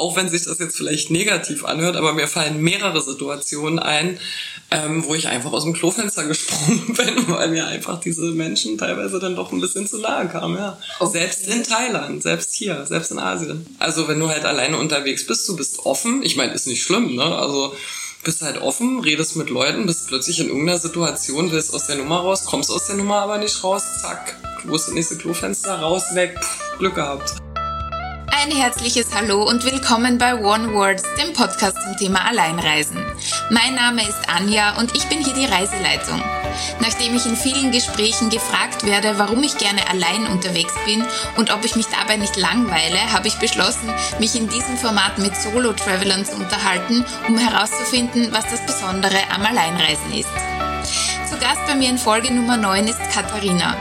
auch wenn sich das jetzt vielleicht negativ anhört, aber mir fallen mehrere Situationen ein, ähm, wo ich einfach aus dem Klofenster gesprungen bin, weil mir einfach diese Menschen teilweise dann doch ein bisschen zu nahe kamen. Ja. Okay. Selbst in Thailand, selbst hier, selbst in Asien. Also wenn du halt alleine unterwegs bist, du bist offen. Ich meine, ist nicht schlimm, ne? Also bist halt offen, redest mit Leuten, bist plötzlich in irgendeiner Situation, willst aus der Nummer raus, kommst aus der Nummer aber nicht raus, zack, wo ist das nächste Klofenster, raus, weg, Pff, Glück gehabt. Ein herzliches Hallo und willkommen bei One Words, dem Podcast zum Thema Alleinreisen. Mein Name ist Anja und ich bin hier die Reiseleitung. Nachdem ich in vielen Gesprächen gefragt werde, warum ich gerne allein unterwegs bin und ob ich mich dabei nicht langweile, habe ich beschlossen, mich in diesem Format mit Solo-Travelern zu unterhalten, um herauszufinden, was das Besondere am Alleinreisen ist. Zu Gast bei mir in Folge Nummer 9 ist Katharina.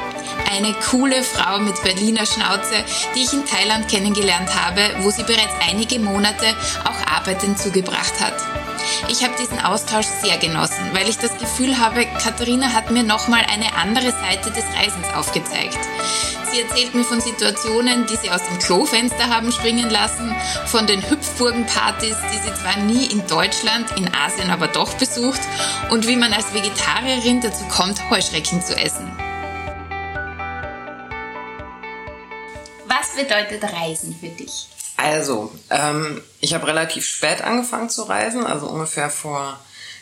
Eine coole Frau mit Berliner Schnauze, die ich in Thailand kennengelernt habe, wo sie bereits einige Monate auch arbeitend zugebracht hat. Ich habe diesen Austausch sehr genossen, weil ich das Gefühl habe, Katharina hat mir nochmal eine andere Seite des Reisens aufgezeigt. Sie erzählt mir von Situationen, die sie aus dem Klofenster haben springen lassen, von den Hüpfburgenpartys, die sie zwar nie in Deutschland, in Asien aber doch besucht und wie man als Vegetarierin dazu kommt, Heuschrecken zu essen. Bedeutet Reisen für dich? Also, ähm, ich habe relativ spät angefangen zu reisen, also ungefähr vor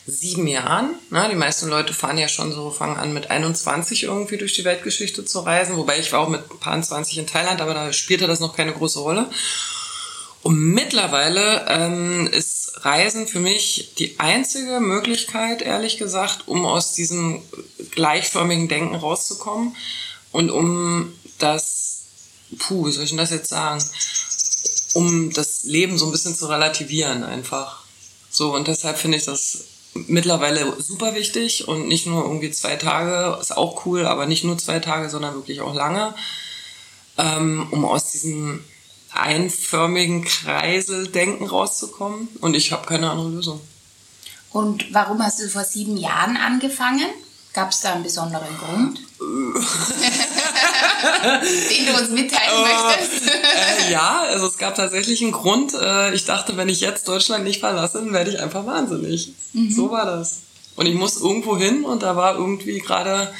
sieben Jahren. Ne? Die meisten Leute fahren ja schon so, fangen an mit 21 irgendwie durch die Weltgeschichte zu reisen, wobei ich war auch mit ein paar 20 in Thailand, aber da spielte das noch keine große Rolle. Und mittlerweile ähm, ist Reisen für mich die einzige Möglichkeit, ehrlich gesagt, um aus diesem gleichförmigen Denken rauszukommen und um das, puh, wie soll ich denn das jetzt sagen, um das Leben so ein bisschen zu relativieren einfach. So, und deshalb finde ich das mittlerweile super wichtig und nicht nur irgendwie zwei Tage, ist auch cool, aber nicht nur zwei Tage, sondern wirklich auch lange, ähm, um aus diesem einförmigen Kreiseldenken rauszukommen. Und ich habe keine andere Lösung. Und warum hast du vor sieben Jahren angefangen? Gab es da einen besonderen Grund? Den du uns mitteilen äh, möchtest? Äh, ja, also es gab tatsächlich einen Grund. Äh, ich dachte, wenn ich jetzt Deutschland nicht verlasse, dann werde ich einfach wahnsinnig. Mhm. So war das. Und ich muss irgendwo hin und da war irgendwie gerade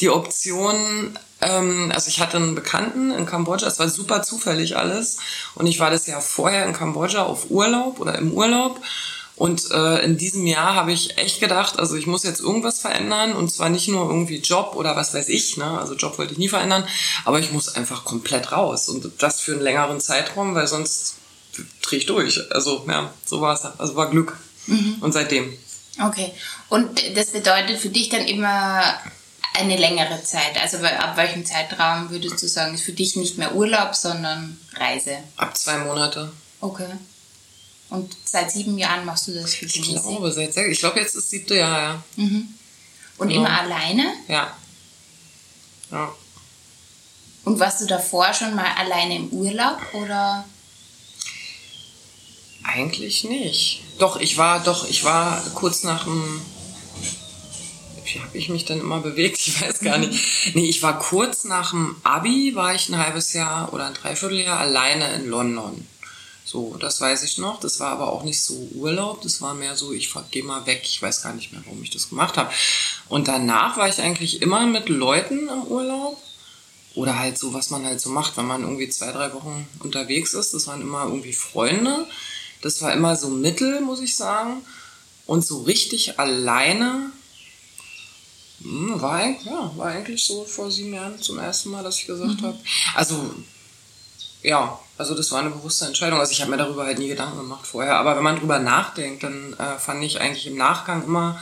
die Option, ähm, also ich hatte einen Bekannten in Kambodscha, es war super zufällig alles. Und ich war das Jahr vorher in Kambodscha auf Urlaub oder im Urlaub und äh, in diesem Jahr habe ich echt gedacht, also ich muss jetzt irgendwas verändern und zwar nicht nur irgendwie Job oder was weiß ich, ne? also Job wollte ich nie verändern, aber ich muss einfach komplett raus und das für einen längeren Zeitraum, weil sonst drehe ich durch. Also ja, so war es. Also war Glück. Mhm. Und seitdem. Okay. Und das bedeutet für dich dann immer eine längere Zeit? Also ab welchem Zeitraum würdest du sagen, ist für dich nicht mehr Urlaub, sondern Reise? Ab zwei Monate. Okay. Und seit sieben Jahren machst du das regelmäßig? Ich glaube, seit sechs. Ich glaube, jetzt ist das siebte Jahr, ja. Mhm. Und genau. immer alleine? Ja. Ja. Und warst du davor schon mal alleine im Urlaub oder? Eigentlich nicht. Doch, ich war, doch, ich war kurz nach dem. Wie habe ich mich denn immer bewegt? Ich weiß gar mhm. nicht. Nee, ich war kurz nach dem Abi, war ich ein halbes Jahr oder ein Dreivierteljahr alleine in London. So, das weiß ich noch. Das war aber auch nicht so Urlaub. Das war mehr so, ich gehe mal weg. Ich weiß gar nicht mehr, warum ich das gemacht habe. Und danach war ich eigentlich immer mit Leuten im Urlaub. Oder halt so, was man halt so macht, wenn man irgendwie zwei, drei Wochen unterwegs ist. Das waren immer irgendwie Freunde. Das war immer so Mittel, muss ich sagen. Und so richtig alleine hm, war, ja, war eigentlich so vor sieben Jahren zum ersten Mal, dass ich gesagt mhm. habe. Also ja, also das war eine bewusste Entscheidung. Also ich habe mir darüber halt nie Gedanken gemacht vorher. Aber wenn man drüber nachdenkt, dann äh, fand ich eigentlich im Nachgang immer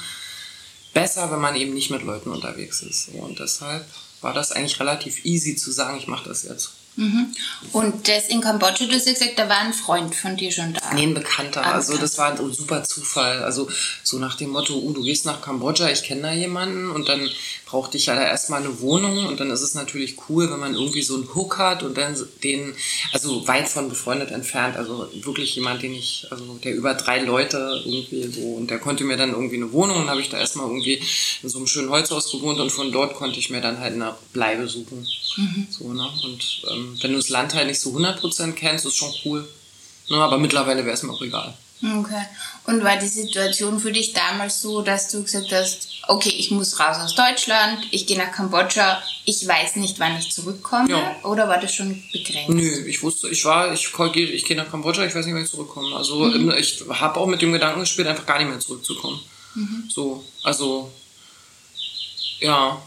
besser, wenn man eben nicht mit Leuten unterwegs ist. Und deshalb war das eigentlich relativ easy zu sagen, ich mache das jetzt. Mhm. Und das in Kambodscha, du hast gesagt, da war ein Freund von dir schon da. Nee, ein Bekannter. Ah, also das war ein super Zufall. Also so nach dem Motto, uh, du gehst nach Kambodscha, ich kenne da jemanden und dann brauchte ich ja da erstmal eine Wohnung und dann ist es natürlich cool, wenn man irgendwie so einen Hook hat und dann den, also weit von befreundet entfernt, also wirklich jemand, den ich, also der über drei Leute irgendwie so und der konnte mir dann irgendwie eine Wohnung und habe ich da erstmal irgendwie in so einem schönen Holzhaus gewohnt und von dort konnte ich mir dann halt eine Bleibe suchen. Mhm. So, ne? Und ähm, wenn du das Land halt nicht so 100% kennst, ist schon cool. Ne, aber mittlerweile wäre es mir auch egal. Okay. Und war die Situation für dich damals so, dass du gesagt hast, okay, ich muss raus aus Deutschland, ich gehe nach Kambodscha, ich weiß nicht, wann ich zurückkomme? Ja. Oder war das schon begrenzt? Nö, ich wusste, ich war, ich gehe ich geh nach Kambodscha, ich weiß nicht, wann ich zurückkomme. Also Mhm. ich habe auch mit dem Gedanken gespielt, einfach gar nicht mehr zurückzukommen. Mhm. So, also ja,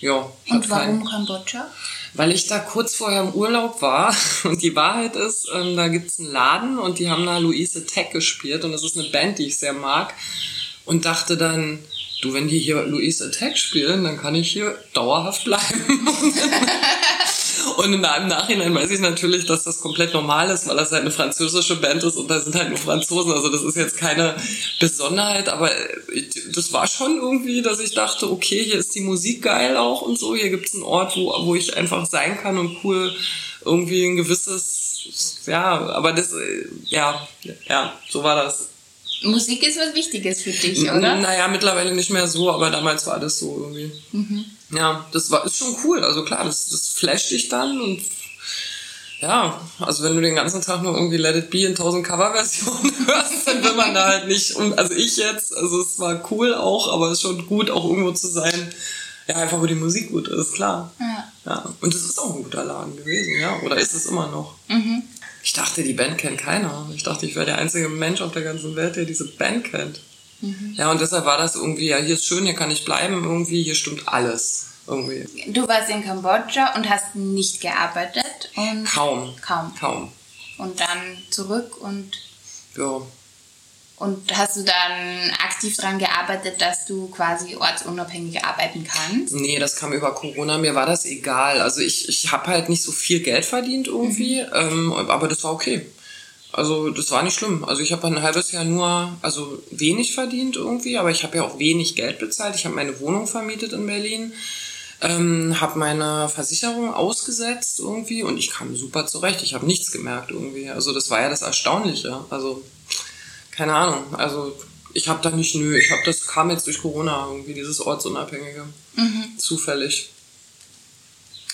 ja. Und warum keinen- Kambodscha? Weil ich da kurz vorher im Urlaub war und die Wahrheit ist, ähm, da gibt's einen Laden und die haben da Louise Tech gespielt und das ist eine Band, die ich sehr mag und dachte dann, du, wenn die hier Louise Attack spielen, dann kann ich hier dauerhaft bleiben. Und im Nachhinein weiß ich natürlich, dass das komplett normal ist, weil das halt eine französische Band ist und da sind halt nur Franzosen. Also das ist jetzt keine Besonderheit, aber ich- das war schon irgendwie, dass ich dachte, okay, hier ist die Musik geil auch und so. Hier gibt's einen Ort, wo, wo ich einfach sein kann und cool irgendwie ein gewisses, ja, aber das, äh, ja, ja, so war das. Musik ist was Wichtiges für dich, oder? Naja, mittlerweile nicht mehr so, aber damals war das so irgendwie. Ja, das war ist schon cool. Also klar, das, das flasht dich dann und ja, also wenn du den ganzen Tag nur irgendwie Let It Be in tausend Coverversionen hörst, dann will man da halt nicht. Und also ich jetzt, also es war cool auch, aber es ist schon gut, auch irgendwo zu sein. Ja, einfach wo die Musik gut ist, klar. Ja. Ja, und es ist auch ein guter Laden gewesen, ja. Oder ist es immer noch? Mhm. Ich dachte, die Band kennt keiner. Ich dachte, ich wäre der einzige Mensch auf der ganzen Welt, der diese Band kennt. Ja, und deshalb war das irgendwie, ja, hier ist schön, hier kann ich bleiben, irgendwie, hier stimmt alles. Irgendwie. Du warst in Kambodscha und hast nicht gearbeitet und Kaum. kaum. Kaum. Und dann zurück und Ja. und hast du dann aktiv daran gearbeitet, dass du quasi ortsunabhängig arbeiten kannst? Nee, das kam über Corona. Mir war das egal. Also ich, ich habe halt nicht so viel Geld verdient irgendwie, ähm, aber das war okay. Also das war nicht schlimm. Also ich habe ein halbes Jahr nur, also wenig verdient irgendwie, aber ich habe ja auch wenig Geld bezahlt. Ich habe meine Wohnung vermietet in Berlin, ähm, habe meine Versicherung ausgesetzt irgendwie und ich kam super zurecht. Ich habe nichts gemerkt irgendwie. Also das war ja das Erstaunliche. Also keine Ahnung. Also ich habe da nicht, nö, ich habe das kam jetzt durch Corona irgendwie dieses ortsunabhängige, zufällig.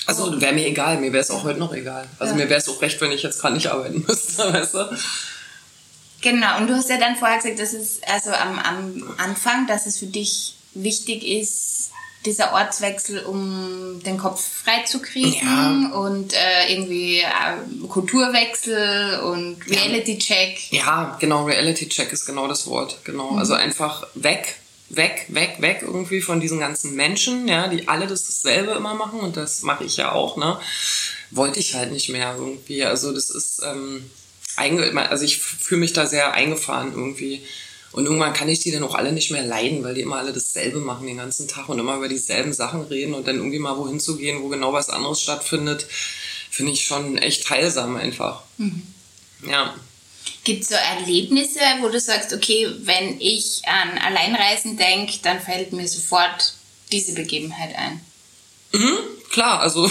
Also wäre mir egal, mir wäre es auch heute noch egal. Also Ja. mir wäre es auch recht, wenn ich jetzt gerade nicht arbeiten müsste, weißt du? Genau, und du hast ja dann vorher gesagt, dass es also am, am Anfang, dass es für dich wichtig ist, dieser Ortswechsel, um den Kopf freizukriegen Ja. und äh, irgendwie äh, Kulturwechsel und Reality-Check. Ja, genau, Reality Check ist genau das Wort, genau. Also einfach weg, weg, weg, weg irgendwie von diesen ganzen Menschen, ja, die alle das dasselbe immer machen und das mache ich ja auch, ne? Wollte ich halt nicht mehr irgendwie. Also das ist, ähm, also ich fühle mich da sehr eingefahren irgendwie. Und irgendwann kann ich die dann auch alle nicht mehr leiden, weil die immer alle dasselbe machen den ganzen Tag und immer über dieselben Sachen reden und dann irgendwie mal wohin zu gehen, wo genau was anderes stattfindet, finde ich schon echt heilsam einfach. Ja. Gibt es so Erlebnisse, wo du sagst, okay, wenn ich an Alleinreisen denke, dann fällt mir sofort diese Begebenheit ein? Klar, also.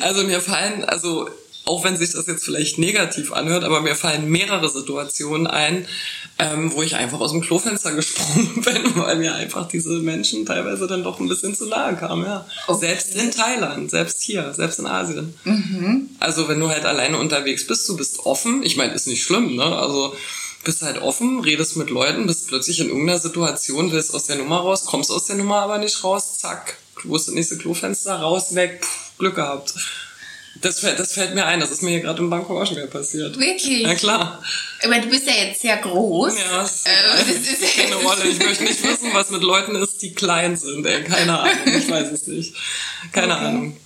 also mir fallen, also auch wenn sich das jetzt vielleicht negativ anhört, aber mir fallen mehrere Situationen ein, ähm, wo ich einfach aus dem Klofenster gesprungen bin, weil mir einfach diese Menschen teilweise dann doch ein bisschen zu nahe kamen, ja. Okay. Selbst in Thailand, selbst hier, selbst in Asien. Also wenn du halt alleine unterwegs bist, du bist offen. Ich meine, ist nicht schlimm, ne? Also bist halt offen, redest mit Leuten, bist plötzlich in irgendeiner Situation, willst aus der Nummer raus, kommst aus der Nummer aber nicht raus, zack, wo ist das nächste Klofenster, raus, weg, pff, Glück gehabt. Das fällt, das fällt mir ein, das ist mir hier gerade in Bangkok auch schon wieder passiert. Wirklich? Ja klar. Aber du bist ja jetzt sehr groß. Ja, das, Äh, das das ist- spielt keine Rolle. Ich möchte nicht wissen, was mit Leuten ist, die klein sind. Ey. Keine Ahnung, ich weiß es nicht. Keine Okay. Ahnung.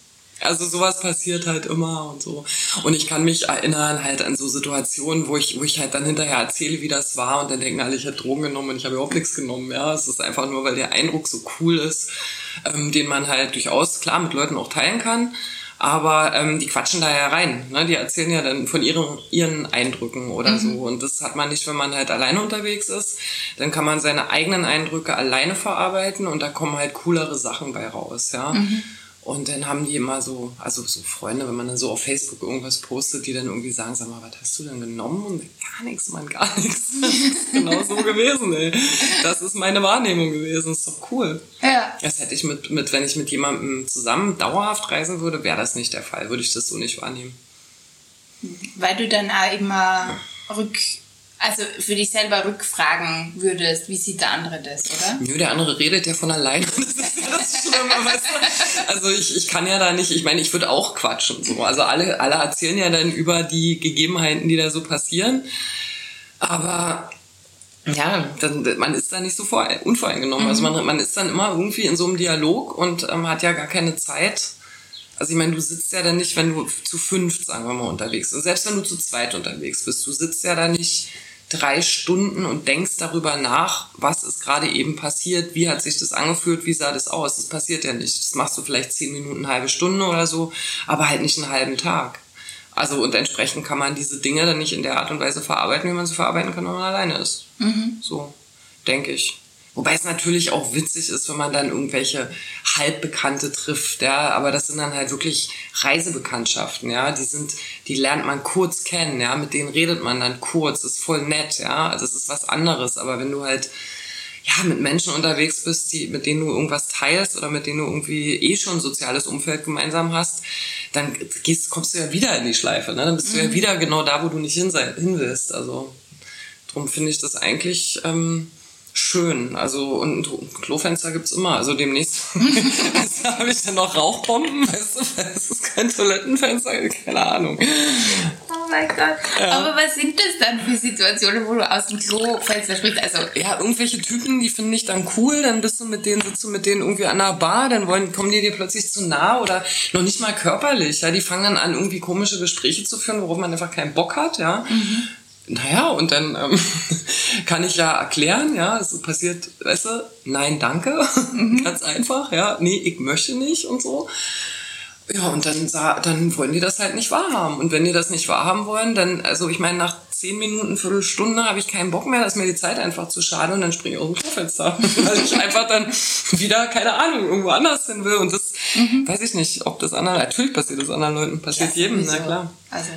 Also sowas passiert halt immer und so. Und ich kann mich erinnern halt an so Situationen, wo ich, wo ich halt dann hinterher erzähle, wie das war und dann denken alle, ich hätte Drogen genommen und ich habe überhaupt nichts genommen. Ja, es ist einfach nur, weil der Eindruck so cool ist, ähm, den man halt durchaus klar mit Leuten auch teilen kann. Aber ähm, die quatschen da ja rein. Ne? Die erzählen ja dann von ihren, ihren Eindrücken oder so. Und das hat man nicht, wenn man halt alleine unterwegs ist. Dann kann man seine eigenen Eindrücke alleine verarbeiten und da kommen halt coolere Sachen bei raus. Ja. Und dann haben die immer so, also so Freunde, wenn man dann so auf Facebook irgendwas postet, die dann irgendwie sagen, sag mal, was hast du denn genommen? Und gar nichts, Mann, gar nichts. Das ist genau so gewesen, ey. Das ist meine Wahrnehmung gewesen. ist doch cool. Ja. Das hätte ich mit, mit, wenn ich mit jemandem zusammen dauerhaft reisen würde, wäre das nicht der Fall. Würde ich das so nicht wahrnehmen. Weil du dann auch immer rück, also für dich selber rückfragen würdest, wie sieht der andere das, oder? Nö, der andere redet ja von alleine. Das ist ja das Schlimme, weißt du? Also ich, ich kann ja da nicht, ich meine, ich würde auch quatschen. So. Also alle, alle erzählen ja dann über die Gegebenheiten, die da so passieren. Aber ja, dann, man ist da nicht so vor, unvoreingenommen. Also mhm. Also man, man ist dann immer irgendwie in so einem Dialog und ähm, hat ja gar keine Zeit. Also ich meine, du sitzt ja dann nicht, wenn du zu fünf, sagen wir mal, unterwegs bist. Und selbst wenn du zu zweit unterwegs bist, du sitzt ja da nicht drei Stunden und denkst darüber nach, was ist gerade eben passiert, wie hat sich das angefühlt, wie sah das aus. Das passiert ja nicht. Das machst du vielleicht zehn Minuten, eine halbe Stunde oder so, aber halt nicht einen halben Tag. Also und entsprechend kann man diese Dinge dann nicht in der Art und Weise verarbeiten, wie man sie verarbeiten kann, wenn man alleine ist. Mhm. So, denke ich. Wobei es natürlich auch witzig ist, wenn man dann irgendwelche Halbbekannte trifft, ja, aber das sind dann halt wirklich Reisebekanntschaften, ja, die sind, die lernt man kurz kennen, ja, mit denen redet man dann kurz, das ist voll nett, ja, also das ist was anderes, aber wenn du halt, ja, mit Menschen unterwegs bist, die, mit denen du irgendwas teilst oder mit denen du irgendwie eh schon ein soziales Umfeld gemeinsam hast, dann gehst, kommst du ja wieder in die Schleife, ne? Dann bist mhm. du ja mhm. wieder genau da, wo du nicht hin, sein, hin willst. Also darum finde ich das eigentlich ähm, schön. Also und ein Klofenster gibt's immer. Also demnächst habe ich dann noch Rauchbomben, weißt du, das ist kein Toilettenfenster, keine Ahnung. Oh mein Gott. Ja. Aber was sind das dann für Situationen, wo du aus dem Klofenster sprichst? Also ja, irgendwelche Typen, die finde ich dann cool, dann bist du mit denen, sitzt du mit denen irgendwie an der Bar, dann wollen, kommen die dir plötzlich zu nah oder noch nicht mal körperlich. Ja, die fangen dann an, irgendwie komische Gespräche zu führen, worauf man einfach keinen Bock hat, ja. Mhm naja, und dann ähm, kann ich ja erklären, ja, es passiert, weißt du, nein, danke, mhm. ganz einfach, ja, nee, ich möchte nicht und so. Ja, und dann, dann wollen die das halt nicht wahrhaben. Und wenn die das nicht wahrhaben wollen, dann, also ich meine, nach zehn Minuten, Viertelstunde habe ich keinen Bock mehr, da ist mir die Zeit einfach zu schade und dann springe ich aus dem Vorfenster. weil ich einfach dann wieder, keine Ahnung, irgendwo anders hin will. Und das mhm. weiß ich nicht, ob das anderen, natürlich passiert das anderen Leuten, passiert ja, jedem, na klar. Also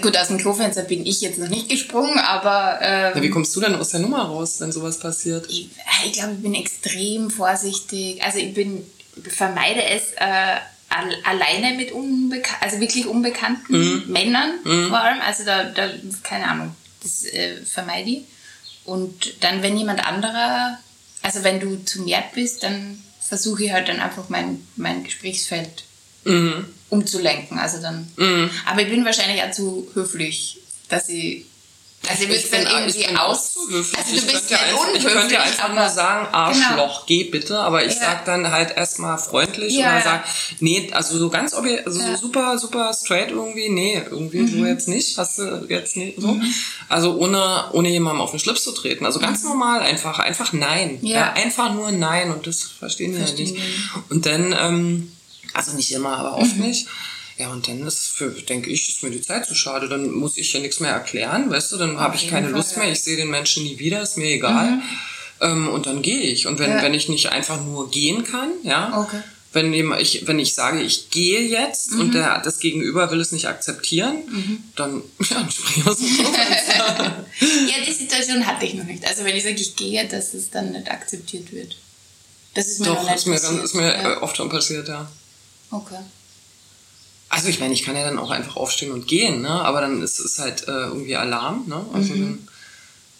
gut, aus dem Klofenster bin ich jetzt noch nicht gesprungen, aber. Ähm, ja, wie kommst du denn aus der Nummer raus, wenn sowas passiert? Ich, äh, ich glaube, ich bin extrem vorsichtig. Also ich bin, vermeide es äh, alleine mit unbekan also wirklich unbekannten mhm. Männern mhm. vor allem. Also da, da keine Ahnung, das äh, vermeide ich. Und dann, wenn jemand anderer, also wenn du zu mehr bist, dann versuche ich halt dann einfach mein, mein Gesprächsfeld mhm umzulenken. Also dann. Mhm. Aber ich bin wahrscheinlich auch zu höflich, dass ich. Also ich, ich dann irgendwie aus. Also du bist ja unhöflich. Ich könnte einfach nur sagen, Arschloch, genau. geh bitte. Aber ich ja. sag dann halt erstmal freundlich ja, oder sag, nee, also so ganz also ja. so super, super straight irgendwie, nee, irgendwie mhm. so jetzt nicht. Hast du jetzt nicht so. Mhm. Also ohne, ohne jemandem auf den Schlips zu treten. Also ganz mhm. normal einfach, einfach nein. Ja. einfach nur nein. Und das verstehen die ja nicht. Und dann, ähm, also nicht immer, aber oft mhm. nicht. Ja, und dann ist für, denke ich, ist mir die Zeit zu schade. Dann muss ich ja nichts mehr erklären, weißt du, dann habe ich keine Fall, Lust mehr, ich sehe den Menschen nie wieder, ist mir egal. Mhm. Ähm, und dann gehe ich. Und wenn, ja. wenn ich nicht einfach nur gehen kann, ja, okay. wenn, ich, wenn ich sage, ich gehe jetzt mhm. und der, das Gegenüber will es nicht akzeptieren, mhm. dann, ja, ich aus dem Ja, die Situation hatte ich noch nicht. Also wenn ich sage, ich gehe, dass es dann nicht akzeptiert wird. Das ist mir Doch, ist mir, ist mir ja. oft schon passiert, ja. Okay. Also ich meine, ich kann ja dann auch einfach aufstehen und gehen, ne? Aber dann ist es halt äh, irgendwie Alarm, ne? Also mhm. dann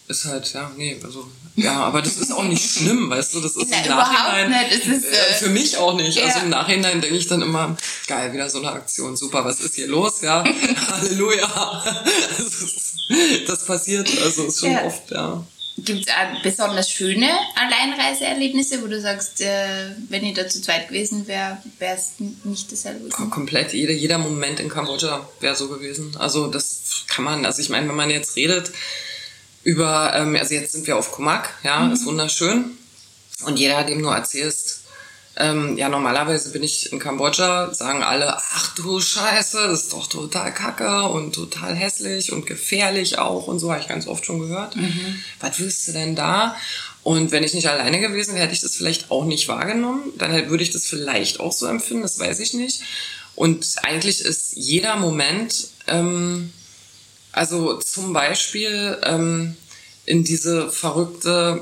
ist halt, ja, nee, also ja, aber das ist auch nicht schlimm, weißt du, das ist Na, im Nachhinein nicht. Ist, äh, äh, für mich auch nicht. Also ja. Also im Nachhinein denke ich dann immer, geil, wieder so eine Aktion, super, was ist hier los, ja, Halleluja. das, das passiert, also ist schon ja. oft, ja. Gibt es auch besonders schöne Alleinreiseerlebnisse, wo du sagst, äh, wenn ich da zu zweit gewesen wäre, wäre es nicht dasselbe gewesen? Komplett, jeder, jeder Moment in Kambodscha wäre so gewesen. Also das kann man, also ich meine, wenn man jetzt redet über, ähm, also jetzt sind wir auf Kumak, ja, mhm. ist wunderschön. Und jeder, dem du erzählst, ähm, ja, normalerweise bin ich in Kambodscha, sagen alle, ach du Scheiße, das ist doch total kacke und total hässlich und gefährlich auch und so, habe ich ganz oft schon gehört. Mhm. Was willst du denn da? Und wenn ich nicht alleine gewesen wäre, hätte ich das vielleicht auch nicht wahrgenommen. Dann würde ich das vielleicht auch so empfinden, das weiß ich nicht. Und eigentlich ist jeder Moment, ähm, also zum Beispiel ähm, in diese verrückte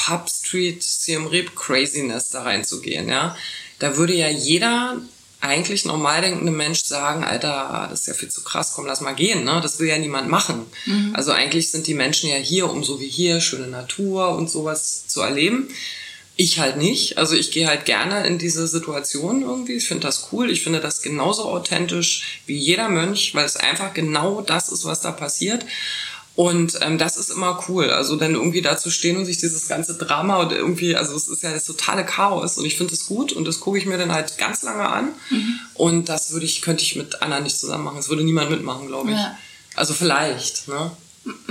Pub Street Siem Reap Craziness da reinzugehen, ja. Da würde ja jeder eigentlich normal denkende Mensch sagen, Alter, das ist ja viel zu krass, komm, lass mal gehen. Ne? Das will ja niemand machen. Mhm. Also eigentlich sind die Menschen ja hier, um so wie hier schöne Natur und sowas zu erleben. Ich halt nicht. Also ich gehe halt gerne in diese Situation irgendwie. Ich finde das cool. Ich finde das genauso authentisch wie jeder Mönch, weil es einfach genau das ist, was da passiert. Und ähm, das ist immer cool. Also dann irgendwie da zu stehen und sich dieses ganze Drama und irgendwie, also es ist ja das totale Chaos und ich finde es gut und das gucke ich mir dann halt ganz lange an. Mhm. Und das würde ich, könnte ich mit Anna nicht zusammen machen. Das würde niemand mitmachen, glaube ich. Ja. Also vielleicht, ne?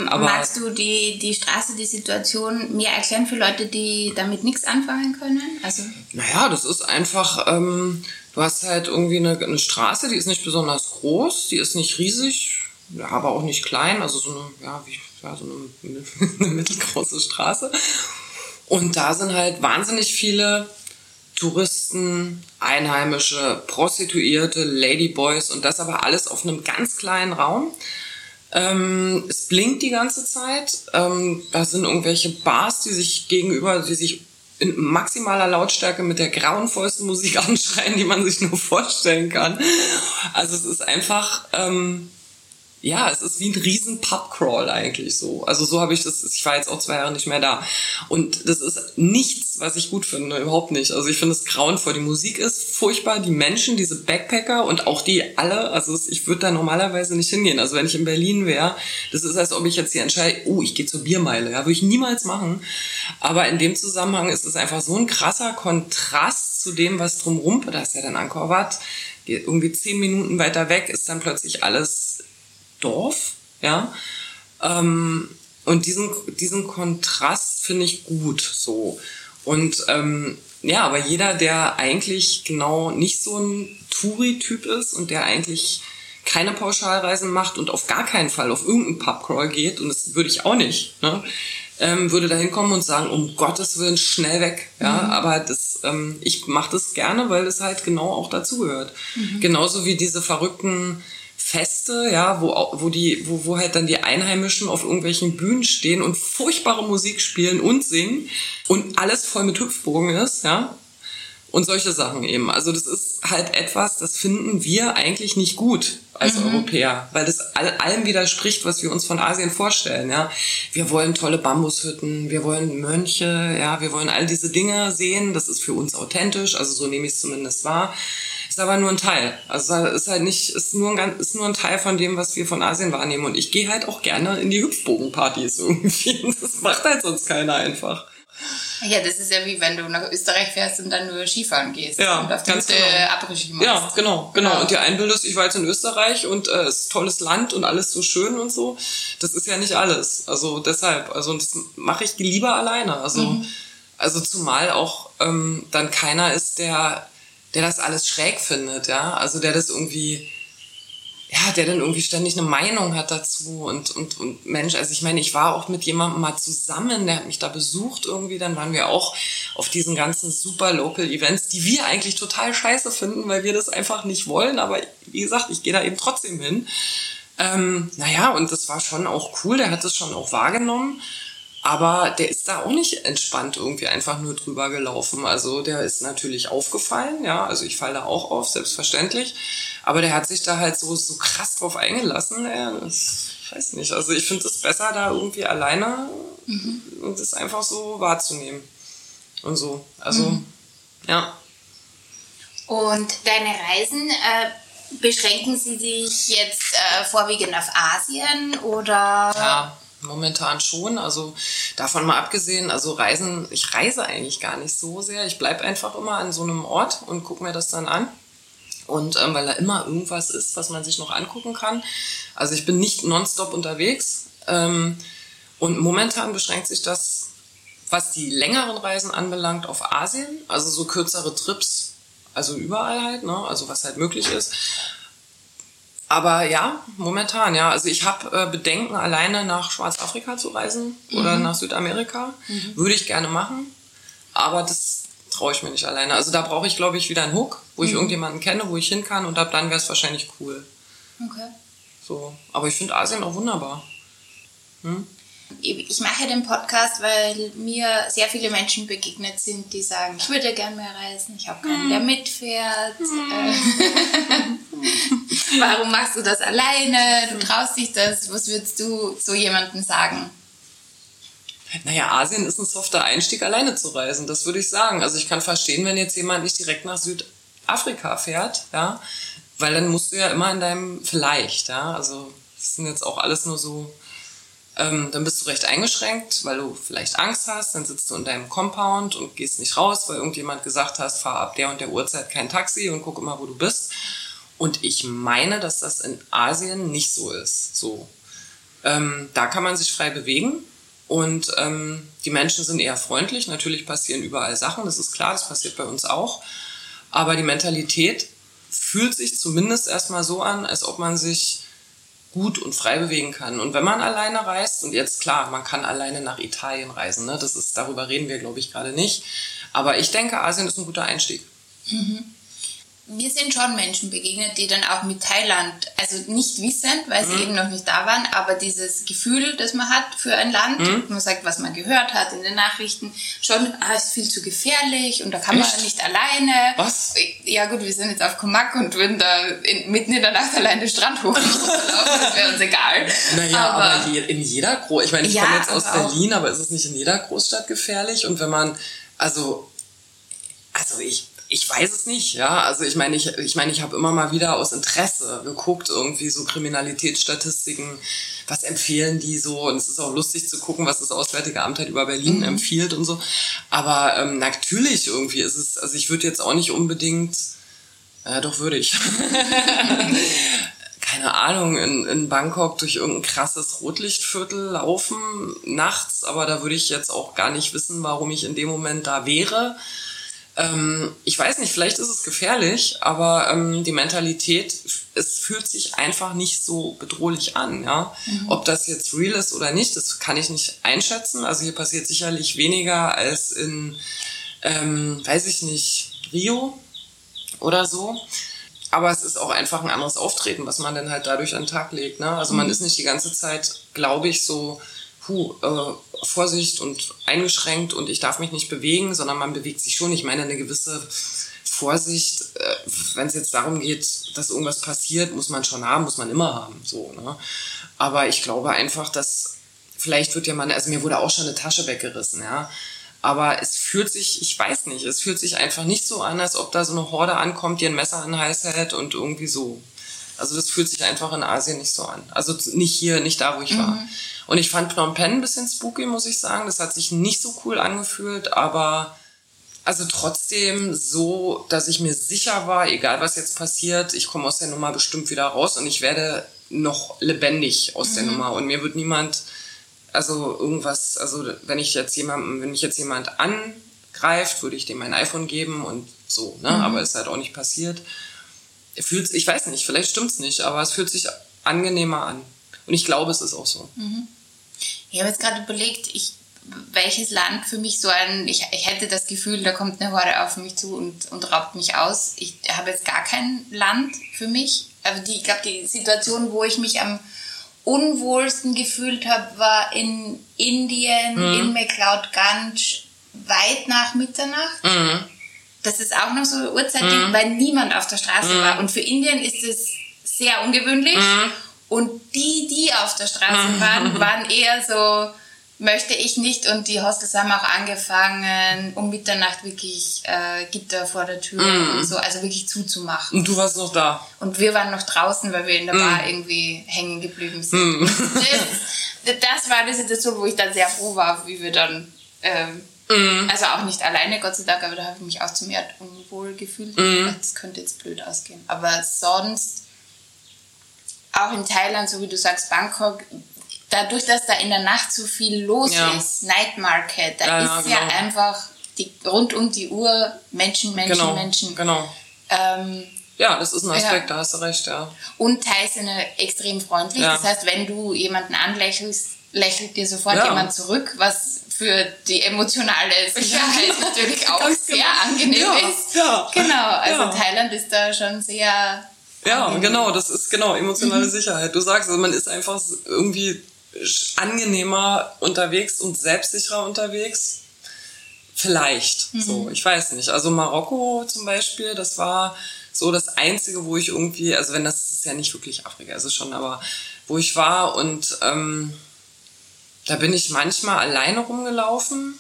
Aber Magst du die, die Straße, die Situation mir erklären für Leute, die damit nichts anfangen können? Also naja, das ist einfach, ähm, du hast halt irgendwie eine, eine Straße, die ist nicht besonders groß, die ist nicht riesig, aber auch nicht klein, also so eine, ja, wie, ja, so eine, eine mittelgroße Straße. Und da sind halt wahnsinnig viele Touristen, Einheimische, Prostituierte, Ladyboys und das aber alles auf einem ganz kleinen Raum. Ähm, es blinkt die ganze Zeit. Ähm, da sind irgendwelche Bars, die sich gegenüber, die sich in maximaler Lautstärke mit der grauenvollsten Musik anschreien, die man sich nur vorstellen kann. Also es ist einfach, ähm, ja, es ist wie ein riesen Pubcrawl eigentlich so. Also so habe ich das, ich war jetzt auch zwei Jahre nicht mehr da. Und das ist nichts, was ich gut finde, überhaupt nicht. Also ich finde es grauenvoll. Die Musik ist furchtbar, die Menschen, diese Backpacker und auch die alle, also ich würde da normalerweise nicht hingehen. Also wenn ich in Berlin wäre, das ist, als ob ich jetzt hier entscheide, oh, ich gehe zur Biermeile. Ja, würde ich niemals machen. Aber in dem Zusammenhang ist es einfach so ein krasser Kontrast zu dem, was drumrum, da ist ja dann Angkor Wat, irgendwie zehn Minuten weiter weg ist dann plötzlich alles Dorf, ja. Ähm, und diesen, diesen Kontrast finde ich gut so. Und ähm, ja, aber jeder, der eigentlich genau nicht so ein Touri-Typ ist und der eigentlich keine Pauschalreisen macht und auf gar keinen Fall auf irgendeinen Pubcrawl geht, und das würde ich auch nicht, ne, ähm, würde da hinkommen und sagen, um Gottes Willen schnell weg. Ja, mhm. aber das, ähm, ich mache das gerne, weil das halt genau auch dazugehört. Mhm. Genauso wie diese verrückten Feste, ja, wo, wo die, wo, wo halt dann die Einheimischen auf irgendwelchen Bühnen stehen und furchtbare Musik spielen und singen und alles voll mit Hüpfbogen ist, ja. Und solche Sachen eben. Also das ist halt etwas, das finden wir eigentlich nicht gut als mhm. Europäer, weil das all, allem widerspricht, was wir uns von Asien vorstellen, ja. Wir wollen tolle Bambushütten, wir wollen Mönche, ja, wir wollen all diese Dinge sehen, das ist für uns authentisch, also so nehme ich es zumindest wahr ist aber nur ein Teil. Also ist halt nicht, ist nur ein, ist nur ein Teil von dem, was wir von Asien wahrnehmen. Und ich gehe halt auch gerne in die Hüpfbogenpartys irgendwie. Das macht halt sonst keiner einfach. Ja, das ist ja wie wenn du nach Österreich fährst und dann nur Skifahren gehst ja, und auf die Hütte genau. machst. Ja, genau, genau. Ja. Und dir einbildest, ich war jetzt in Österreich und äh, es ist tolles Land und alles so schön und so. Das ist ja nicht alles. Also deshalb, also das mache ich lieber alleine. Also, mhm. also zumal auch ähm, dann keiner ist, der der das alles schräg findet, ja, also der das irgendwie, ja, der dann irgendwie ständig eine Meinung hat dazu und, und, und Mensch, also ich meine, ich war auch mit jemandem mal zusammen, der hat mich da besucht irgendwie, dann waren wir auch auf diesen ganzen super Local Events, die wir eigentlich total scheiße finden, weil wir das einfach nicht wollen, aber wie gesagt, ich gehe da eben trotzdem hin. Ähm, naja, und das war schon auch cool, der hat es schon auch wahrgenommen. Aber der ist da auch nicht entspannt irgendwie einfach nur drüber gelaufen. Also der ist natürlich aufgefallen, ja. Also ich falle da auch auf, selbstverständlich. Aber der hat sich da halt so, so krass drauf eingelassen. Ja, das, ich weiß nicht. Also ich finde es besser, da irgendwie alleine mhm. und es einfach so wahrzunehmen. Und so. Also, mhm. ja. Und deine Reisen, äh, beschränken sie sich jetzt äh, vorwiegend auf Asien oder? Ja Momentan schon, also davon mal abgesehen, also Reisen, ich reise eigentlich gar nicht so sehr. Ich bleibe einfach immer an so einem Ort und gucke mir das dann an. Und ähm, weil da immer irgendwas ist, was man sich noch angucken kann. Also ich bin nicht nonstop unterwegs. Ähm, und momentan beschränkt sich das, was die längeren Reisen anbelangt, auf Asien. Also so kürzere Trips, also überall halt, ne? also was halt möglich ist. Aber ja, momentan, ja. Also ich habe äh, Bedenken, alleine nach Schwarzafrika zu reisen mhm. oder nach Südamerika. Mhm. Würde ich gerne machen. Aber das traue ich mir nicht alleine. Also da brauche ich, glaube ich, wieder einen Hook, wo ich mhm. irgendjemanden kenne, wo ich hin kann und ab dann wäre es wahrscheinlich cool. Okay. So. Aber ich finde Asien auch wunderbar. Hm? Ich mache den Podcast, weil mir sehr viele Menschen begegnet sind, die sagen, ich würde gerne mehr reisen, ich habe keinen, der mitfährt. Hm. Warum machst du das alleine? Du traust dich das. Was würdest du so jemandem sagen? Naja, Asien ist ein softer Einstieg, alleine zu reisen, das würde ich sagen. Also ich kann verstehen, wenn jetzt jemand nicht direkt nach Südafrika fährt, ja, weil dann musst du ja immer in deinem, vielleicht, ja, also das sind jetzt auch alles nur so, ähm, dann bist du recht eingeschränkt, weil du vielleicht Angst hast, dann sitzt du in deinem Compound und gehst nicht raus, weil irgendjemand gesagt hast, fahr ab der und der Uhrzeit kein Taxi und guck immer, wo du bist. Und ich meine, dass das in Asien nicht so ist. So, ähm, da kann man sich frei bewegen und ähm, die Menschen sind eher freundlich. Natürlich passieren überall Sachen, das ist klar, das passiert bei uns auch. Aber die Mentalität fühlt sich zumindest erstmal so an, als ob man sich gut und frei bewegen kann. Und wenn man alleine reist, und jetzt klar, man kann alleine nach Italien reisen, ne? das ist, darüber reden wir, glaube ich, gerade nicht. Aber ich denke, Asien ist ein guter Einstieg. Mhm mir sind schon Menschen begegnet, die dann auch mit Thailand, also nicht wissend, weil sie mhm. eben noch nicht da waren, aber dieses Gefühl, das man hat für ein Land, mhm. man sagt, was man gehört hat in den Nachrichten, schon, ah, ist viel zu gefährlich und da kann Echt? man nicht alleine. Was? Ja gut, wir sind jetzt auf Komak und würden da in, mitten in der Nacht alleine den Strand hochlaufen, das wäre uns egal. Naja, aber, aber in jeder Großstadt, ich meine, ich ja, komme jetzt aus Berlin, aber ist es nicht in jeder Großstadt gefährlich? Und wenn man, also, also ich, ich weiß es nicht, ja. Also ich meine, ich, ich meine, ich habe immer mal wieder aus Interesse geguckt, irgendwie so Kriminalitätsstatistiken, was empfehlen die so. Und es ist auch lustig zu gucken, was das Auswärtige Amt halt über Berlin mhm. empfiehlt und so. Aber ähm, natürlich irgendwie ist es, also ich würde jetzt auch nicht unbedingt, ja doch würde ich. keine Ahnung, in, in Bangkok durch irgendein krasses Rotlichtviertel laufen nachts, aber da würde ich jetzt auch gar nicht wissen, warum ich in dem Moment da wäre. Ähm, ich weiß nicht, vielleicht ist es gefährlich, aber ähm, die Mentalität, es fühlt sich einfach nicht so bedrohlich an. Ja? Mhm. Ob das jetzt real ist oder nicht, das kann ich nicht einschätzen. Also hier passiert sicherlich weniger als in, ähm, weiß ich nicht, Rio oder so. Aber es ist auch einfach ein anderes Auftreten, was man dann halt dadurch an den Tag legt. Ne? Also man mhm. ist nicht die ganze Zeit, glaube ich, so puh, äh, Vorsicht und eingeschränkt und ich darf mich nicht bewegen, sondern man bewegt sich schon. Ich meine, eine gewisse Vorsicht, äh, wenn es jetzt darum geht, dass irgendwas passiert, muss man schon haben, muss man immer haben. So, ne? Aber ich glaube einfach, dass vielleicht wird ja mal, also mir wurde auch schon eine Tasche weggerissen, ja. Aber es fühlt sich, ich weiß nicht, es fühlt sich einfach nicht so an, als ob da so eine Horde ankommt, die ein Messer an den Hals hält und irgendwie so. Also das fühlt sich einfach in Asien nicht so an. Also nicht hier, nicht da, wo ich mhm. war. Und ich fand Phnom Penh ein bisschen spooky, muss ich sagen. Das hat sich nicht so cool angefühlt, aber also trotzdem so, dass ich mir sicher war, egal was jetzt passiert, ich komme aus der Nummer bestimmt wieder raus und ich werde noch lebendig aus mhm. der Nummer und mir wird niemand, also irgendwas, also wenn ich jetzt jemandem, wenn mich jetzt jemand angreift, würde ich dem mein iPhone geben und so, ne? Mhm. Aber ist halt auch nicht passiert. Fühlt, ich weiß nicht, vielleicht stimmt's nicht, aber es fühlt sich angenehmer an. Und ich glaube, es ist auch so. Mhm. Ich habe jetzt gerade überlegt, ich, welches Land für mich so ein, ich, ich hätte das Gefühl, da kommt eine Horde auf mich zu und, und raubt mich aus. Ich habe jetzt gar kein Land für mich. Aber die, ich glaube, die Situation, wo ich mich am unwohlsten gefühlt habe, war in Indien, mhm. in McLeod Ganj, weit nach Mitternacht. Mhm. Das ist auch noch so eine Uhrzeit, mhm. weil niemand auf der Straße mhm. war. Und für Indien ist es sehr ungewöhnlich. Mhm. Und die, die auf der Straße waren, waren eher so, möchte ich nicht. Und die Hostels haben auch angefangen, um Mitternacht wirklich äh, Gitter vor der Tür mm. und so, also wirklich zuzumachen. Und du warst noch da. Und wir waren noch draußen, weil wir in der mm. Bar irgendwie hängen geblieben sind. Das, das, war die Situation, wo ich dann sehr froh war, wie wir dann, ähm, mm. also auch nicht alleine, Gott sei Dank, aber da habe ich mich auch zum Erd unwohl gefühlt. Mm. Das könnte jetzt blöd ausgehen. Aber sonst auch in Thailand, so wie du sagst, Bangkok, dadurch, dass da in der Nacht so viel los ja. ist, Night Market, da ja, ist genau. ja einfach die, rund um die Uhr Menschen, Menschen, genau, Menschen. Genau. Ähm, ja, das ist ein Aspekt, ja. da hast du recht, ja. Und Thai sind extrem freundlich. Das heißt, wenn du jemanden anlächelst, lächelt dir sofort jemand zurück, was für die emotionale Sicherheit natürlich auch sehr genau. angenehm ist. Ja. Genau, also Thailand ist da schon sehr ja, genau, das ist genau emotionale mhm. Sicherheit. Du sagst, also man ist einfach irgendwie angenehmer unterwegs und selbstsicherer unterwegs. Vielleicht. Mhm. So, ich weiß nicht. Also Marokko zum Beispiel, das war so das Einzige, wo ich irgendwie, also wenn das ist ja nicht wirklich Afrika, ist es schon, aber wo ich war und ähm, da bin ich manchmal alleine rumgelaufen.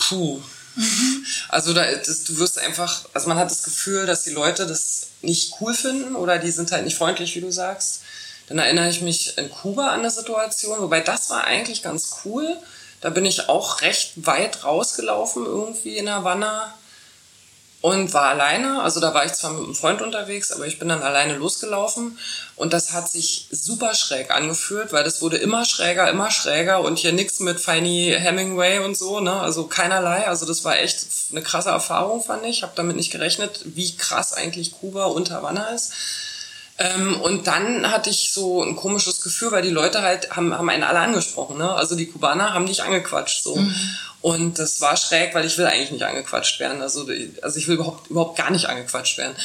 Puh. Mhm. Also da, das, du wirst einfach, also man hat das Gefühl, dass die Leute das nicht cool finden oder die sind halt nicht freundlich, wie du sagst. Dann erinnere ich mich in Kuba an eine Situation, wobei das war eigentlich ganz cool. Da bin ich auch recht weit rausgelaufen irgendwie in Havanna und war alleine. Also da war ich zwar mit einem Freund unterwegs, aber ich bin dann alleine losgelaufen und das hat sich super schräg angefühlt, weil das wurde immer schräger, immer schräger und hier nichts mit Fanny Hemingway und so, ne? Also keinerlei. Also das war echt eine krasse Erfahrung, fand ich. Habe damit nicht gerechnet, wie krass eigentlich Kuba und Havanna ist. Ähm, und dann hatte ich so ein komisches Gefühl, weil die Leute halt haben, haben einen alle angesprochen. Ne? Also die Kubaner haben dich angequatscht. so. Mhm. Und das war schräg, weil ich will eigentlich nicht angequatscht werden. Also, also ich will überhaupt, überhaupt gar nicht angequatscht werden.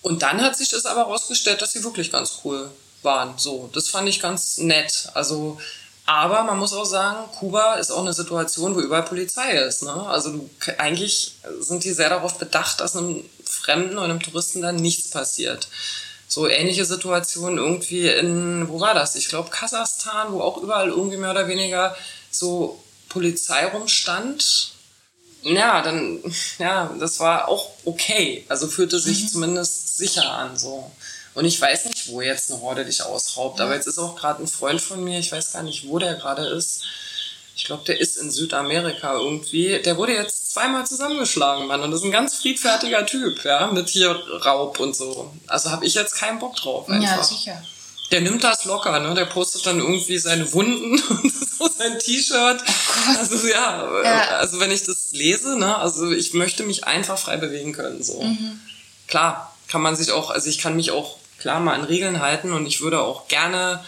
Und dann hat sich das aber herausgestellt, dass sie wirklich ganz cool waren. So, das fand ich ganz nett. Also, aber man muss auch sagen, Kuba ist auch eine Situation, wo überall Polizei ist. Ne? Also du, eigentlich sind die sehr darauf bedacht, dass einem Fremden oder einem Touristen dann nichts passiert so ähnliche Situationen irgendwie in, wo war das? Ich glaube Kasachstan, wo auch überall irgendwie mehr oder weniger so Polizei rumstand. Ja, dann, ja, das war auch okay. Also fühlte sich mhm. zumindest sicher an, so. Und ich weiß nicht, wo jetzt eine Horde dich ausraubt, aber jetzt ist auch gerade ein Freund von mir, ich weiß gar nicht, wo der gerade ist, ich glaube, der ist in Südamerika irgendwie. Der wurde jetzt zweimal zusammengeschlagen, Mann. Und das ist ein ganz friedfertiger Typ, ja, mit hier Raub und so. Also habe ich jetzt keinen Bock drauf. Einfach. Ja, sicher. Der nimmt das locker, ne? Der postet dann irgendwie seine Wunden und so sein T-Shirt. Oh also ja, ja, also wenn ich das lese, ne, also ich möchte mich einfach frei bewegen können. So. Mhm. Klar, kann man sich auch, also ich kann mich auch klar mal an Regeln halten und ich würde auch gerne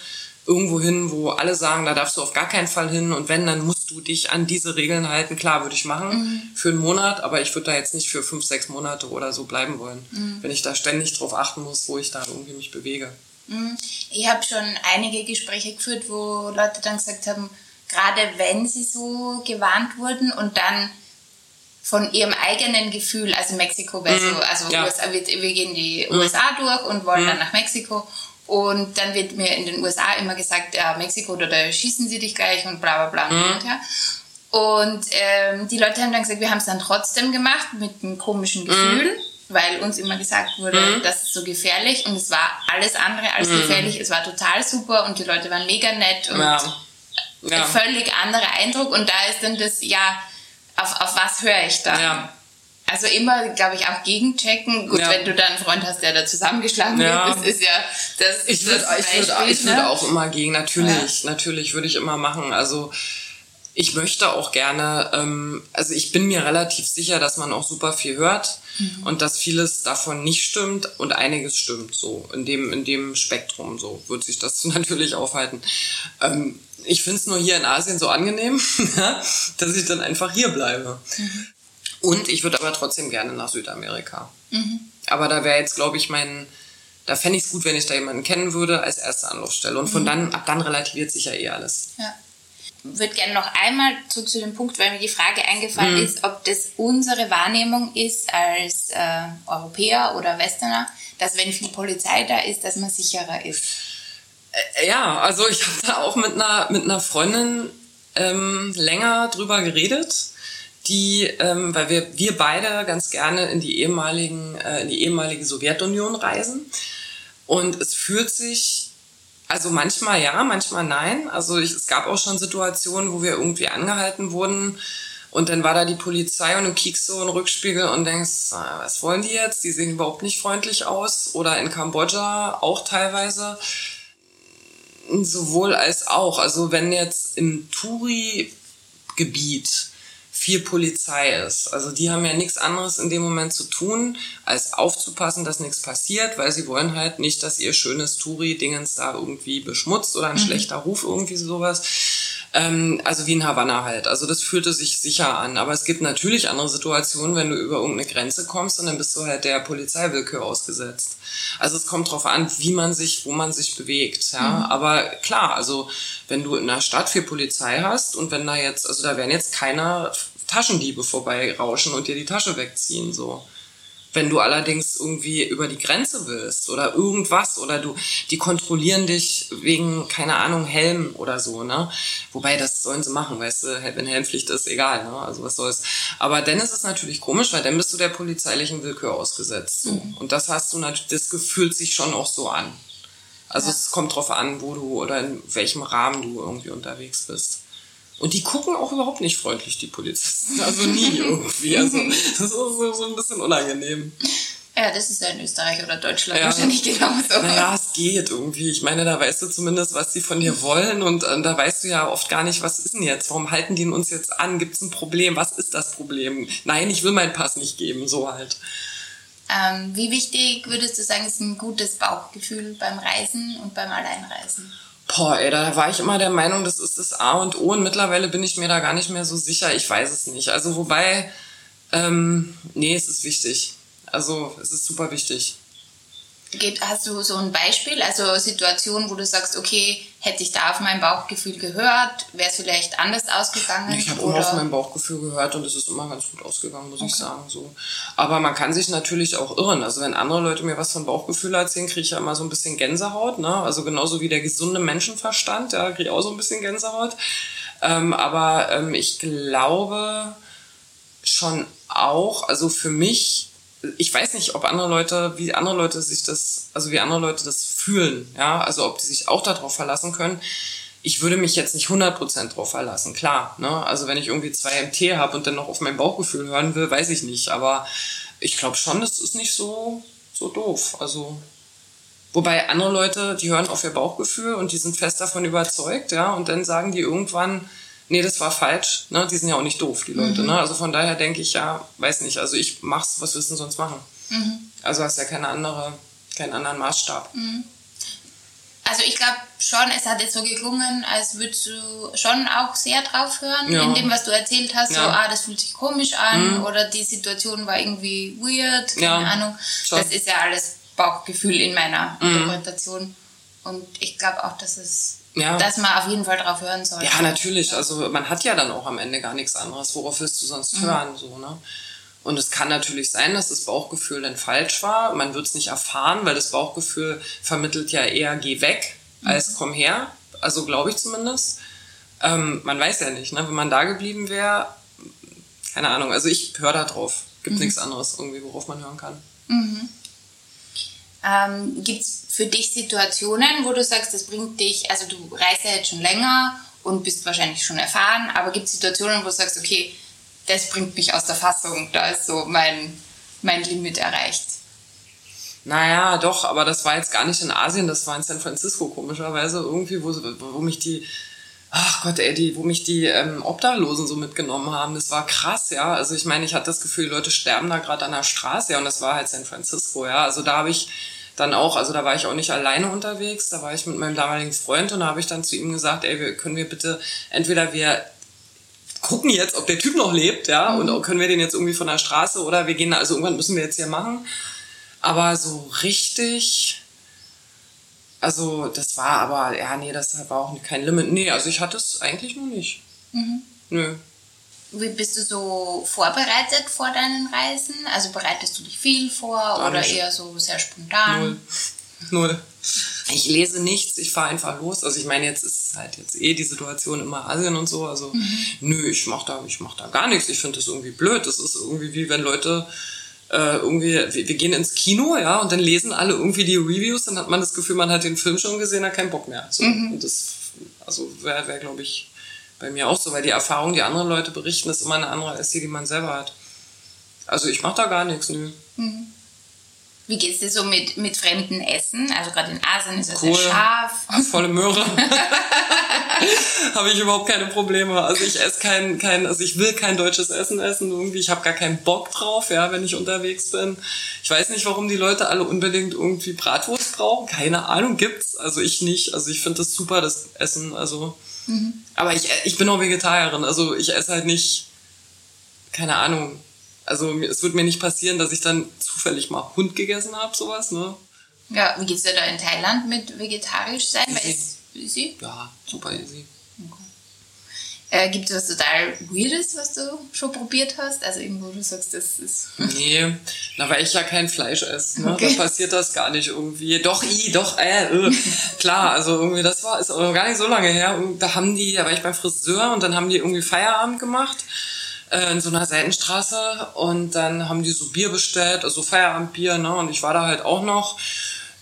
irgendwo hin, wo alle sagen, da darfst du auf gar keinen Fall hin und wenn, dann musst du dich an diese Regeln halten. Klar, würde ich machen mhm. für einen Monat, aber ich würde da jetzt nicht für fünf, sechs Monate oder so bleiben wollen, mhm. wenn ich da ständig drauf achten muss, wo ich da irgendwie mich bewege. Mhm. Ich habe schon einige Gespräche geführt, wo Leute dann gesagt haben, gerade wenn sie so gewarnt wurden und dann von ihrem eigenen Gefühl, also Mexiko, weil so, mhm. also ja. USA, wir, wir, gehen die mhm. USA durch und wollen dann nach Mexiko und dann wird mir in den USA immer gesagt, ja, Mexiko, oder da schießen sie dich gleich und bla bla bla. Mhm. Und, ja. und ähm, die Leute haben dann gesagt, wir haben es dann trotzdem gemacht mit einem komischen Gefühl, mhm. Weil uns immer gesagt wurde, mhm. das ist so gefährlich. Und es war alles andere als mhm. gefährlich. Es war total super und die Leute waren mega nett und ja. Ja. ein völlig anderer Eindruck. Und da ist dann das, ja, auf, auf was höre ich da? Ja. Also immer, glaube ich, auch gegenchecken. Gut, ja. wenn du dann einen Freund hast, der da zusammengeschlagen ja. wird, das ist ja das. Ich würde würd, ich würd ne? auch immer gegen. Natürlich, natürlich würde ich immer machen. Also ich möchte auch gerne, ähm, also ich bin mir relativ sicher, dass man auch super viel hört mhm. und dass vieles davon nicht stimmt und einiges stimmt. So in dem in dem Spektrum so wird sich das natürlich aufhalten. Ähm, ich finde es nur hier in Asien so angenehm, dass ich dann einfach hier bleibe. Mhm. Und ich würde aber trotzdem gerne nach Südamerika. Mhm. Aber da wäre jetzt, glaube ich, mein, da fände ich es gut, wenn ich da jemanden kennen würde als erste Anlaufstelle. Und von mhm. dann, ab dann relativiert sich ja eh alles. Ja. Ich würde gerne noch einmal zurück zu dem Punkt, weil mir die Frage eingefallen mhm. ist, ob das unsere Wahrnehmung ist als äh, Europäer oder Westerner, dass wenn viel Polizei da ist, dass man sicherer ist. Äh, ja, also ich habe da auch mit einer, mit einer Freundin ähm, länger drüber geredet die, ähm, weil wir, wir beide ganz gerne in die ehemaligen, äh, in die ehemalige Sowjetunion reisen. Und es fühlt sich, also manchmal ja, manchmal nein. Also ich, es gab auch schon Situationen, wo wir irgendwie angehalten wurden und dann war da die Polizei und du kiekst so in Rückspiegel und denkst, ah, was wollen die jetzt? Die sehen überhaupt nicht freundlich aus. Oder in Kambodscha auch teilweise. Sowohl als auch. Also wenn jetzt im Touri-Gebiet viel Polizei ist. Also die haben ja nichts anderes in dem Moment zu tun, als aufzupassen, dass nichts passiert, weil sie wollen halt nicht, dass ihr schönes Touri-Dingens da irgendwie beschmutzt oder ein mhm. schlechter Ruf, irgendwie sowas. Ähm, also wie in Havanna halt. Also das fühlte sich sicher an. Aber es gibt natürlich andere Situationen, wenn du über irgendeine Grenze kommst und dann bist du halt der Polizeiwillkür ausgesetzt. Also es kommt drauf an, wie man sich, wo man sich bewegt. Ja, mhm. aber klar, also wenn du in einer Stadt viel Polizei hast und wenn da jetzt, also da werden jetzt keine Taschendiebe vorbeirauschen und dir die Tasche wegziehen so. Wenn du allerdings irgendwie über die Grenze willst oder irgendwas oder du, die kontrollieren dich wegen, keine Ahnung, Helm oder so, ne? Wobei, das sollen sie machen, weißt du, wenn Helmpflicht ist, egal, ne? Also was soll's. Aber dann ist es natürlich komisch, weil dann bist du der polizeilichen Willkür ausgesetzt, so. Mhm. Und das hast du natürlich, das fühlt sich schon auch so an. Also ja. es kommt drauf an, wo du oder in welchem Rahmen du irgendwie unterwegs bist. Und die gucken auch überhaupt nicht freundlich, die Polizisten. Also nie irgendwie. Also das ist so, so ein bisschen unangenehm. Ja, das ist ja in Österreich oder Deutschland ja. wahrscheinlich genauso. Naja, es geht irgendwie. Ich meine, da weißt du zumindest, was sie von dir wollen und äh, da weißt du ja oft gar nicht, was ist denn jetzt? Warum halten die uns jetzt an? Gibt es ein Problem? Was ist das Problem? Nein, ich will meinen Pass nicht geben, so halt. Ähm, wie wichtig würdest du sagen, ist ein gutes Bauchgefühl beim Reisen und beim Alleinreisen? Boah, ey, da war ich immer der Meinung, das ist das A und O und mittlerweile bin ich mir da gar nicht mehr so sicher. Ich weiß es nicht. Also wobei, ähm, nee, es ist wichtig. Also es ist super wichtig. Hast du so ein Beispiel, also Situationen, wo du sagst, okay, hätte ich da auf mein Bauchgefühl gehört, wäre es vielleicht anders ausgegangen? Ich habe immer auf mein Bauchgefühl gehört und es ist immer ganz gut ausgegangen, muss okay. ich sagen. So. Aber man kann sich natürlich auch irren. Also wenn andere Leute mir was von Bauchgefühl erzählen, kriege ich ja immer so ein bisschen Gänsehaut. Ne? Also genauso wie der gesunde Menschenverstand, ja, kriege ich auch so ein bisschen Gänsehaut. Ähm, aber ähm, ich glaube schon auch, also für mich ich weiß nicht, ob andere Leute, wie andere Leute sich das, also wie andere Leute das fühlen, ja, also ob die sich auch darauf verlassen können. Ich würde mich jetzt nicht 100% drauf verlassen, klar, ne, also wenn ich irgendwie zwei MT habe und dann noch auf mein Bauchgefühl hören will, weiß ich nicht, aber ich glaube schon, das ist nicht so, so doof, also Wobei andere Leute, die hören auf ihr Bauchgefühl und die sind fest davon überzeugt, ja, und dann sagen die irgendwann, nee, das war falsch. Ne? Die sind ja auch nicht doof, die Leute. Mhm. Ne? Also von daher denke ich, ja, weiß nicht, also ich mach's, was willst du sonst machen? Mhm. Also hast ja keine andere, keinen anderen Maßstab. Mhm. Also ich glaube schon, es hat jetzt so geklungen, als würdest du schon auch sehr drauf hören, ja. in dem, was du erzählt hast, ja. so, ah, das fühlt sich komisch an mhm. oder die Situation war irgendwie weird, keine ja, Ahnung. Schon. Das ist ja alles Bauchgefühl in meiner mhm. Interpretation. Und ich glaube auch, dass es ja. dass man auf jeden Fall drauf hören soll. Ja, natürlich. Also man hat ja dann auch am Ende gar nichts anderes. Worauf willst du sonst mhm. hören? So, ne? Und es kann natürlich sein, dass das Bauchgefühl dann falsch war. Man wird es nicht erfahren, weil das Bauchgefühl vermittelt ja eher geh weg mhm. als komm her. Also glaube ich zumindest. Ähm, man weiß ja nicht, ne? wenn man da geblieben wäre, keine Ahnung. Also ich höre da drauf. Gibt mhm. nichts anderes irgendwie, worauf man hören kann. Mhm. Ähm, Gibt es für dich Situationen, wo du sagst, das bringt dich, also du reist ja jetzt schon länger und bist wahrscheinlich schon erfahren, aber gibt es Situationen, wo du sagst, okay, das bringt mich aus der Fassung, da ist so mein, mein Limit erreicht? Naja, doch, aber das war jetzt gar nicht in Asien, das war in San Francisco komischerweise irgendwie, wo, wo mich die, ach Gott, ey, wo mich die ähm, Obdachlosen so mitgenommen haben. Das war krass, ja. Also ich meine, ich hatte das Gefühl, Leute sterben da gerade an der Straße, ja, und das war halt San Francisco, ja. Also da habe ich dann auch, also da war ich auch nicht alleine unterwegs, da war ich mit meinem damaligen Freund und da habe ich dann zu ihm gesagt, ey, wir, können wir bitte, entweder wir gucken jetzt, ob der Typ noch lebt, ja, mhm. und können wir den jetzt irgendwie von der Straße oder wir gehen, also irgendwann müssen wir jetzt hier machen. Aber so richtig, also das war aber, ja, nee, das war auch kein Limit. Nee, also ich hatte es eigentlich noch nicht. Mhm. Nö. Wie bist du so vorbereitet vor deinen Reisen? Also bereitest du dich viel vor Gar oder nicht. eher so sehr spontan? Null. Null. Ich lese nichts, ich fahre einfach los. Also ich meine, jetzt ist halt jetzt eh die Situation immer Asien und so. Also mhm. nö, ich mach da, ich mach da gar nichts. Ich finde das irgendwie blöd. Das ist irgendwie wie wenn Leute äh, irgendwie, wir, wir, gehen ins Kino, ja, und dann lesen alle irgendwie die Reviews, dann hat man das Gefühl, man hat den Film schon gesehen, hat keinen Bock mehr. So, mhm. Das, also wäre, wär, glaube ich, bei mir auch so, weil die Erfahrung, die andere Leute berichten, ist immer eine andere als die, die man selber hat. Also ich mache da gar nichts, nö. Mhm. Wie geht's dir so mit, mit fremden Essen? Also gerade in Asien ist es cool. sehr scharf. Volle Möhre. habe ich überhaupt keine Probleme. Also ich esse kein, kein, also ich will kein deutsches Essen essen irgendwie. Ich habe gar keinen Bock drauf, ja, wenn ich unterwegs bin. Ich weiß nicht, warum die Leute alle unbedingt irgendwie Bratwurst brauchen. Keine Ahnung, gibt's. Also ich nicht. Also ich finde das super, das Essen. Also Mhm. Aber ich, ich bin auch Vegetarierin, also ich esse halt nicht, keine Ahnung. Also es wird mir nicht passieren, dass ich dann zufällig mal Hund gegessen habe, sowas, ne? Ja, wie geht's dir da in Thailand mit vegetarisch sein? Easy. easy? Ja, super easy. Äh, gibt es was total Weirdes, was du schon probiert hast? Also irgendwo du sagst, das ist. Nee, na, weil ich ja kein Fleisch esse. Ne? Okay. Da passiert das gar nicht irgendwie. Doch, i, doch, äh, äh. Klar, also irgendwie, das war, ist auch gar nicht so lange her. Und da haben die, da war ich beim Friseur und dann haben die irgendwie Feierabend gemacht äh, in so einer Seitenstraße und dann haben die so Bier bestellt, also Feierabendbier, ne? Und ich war da halt auch noch.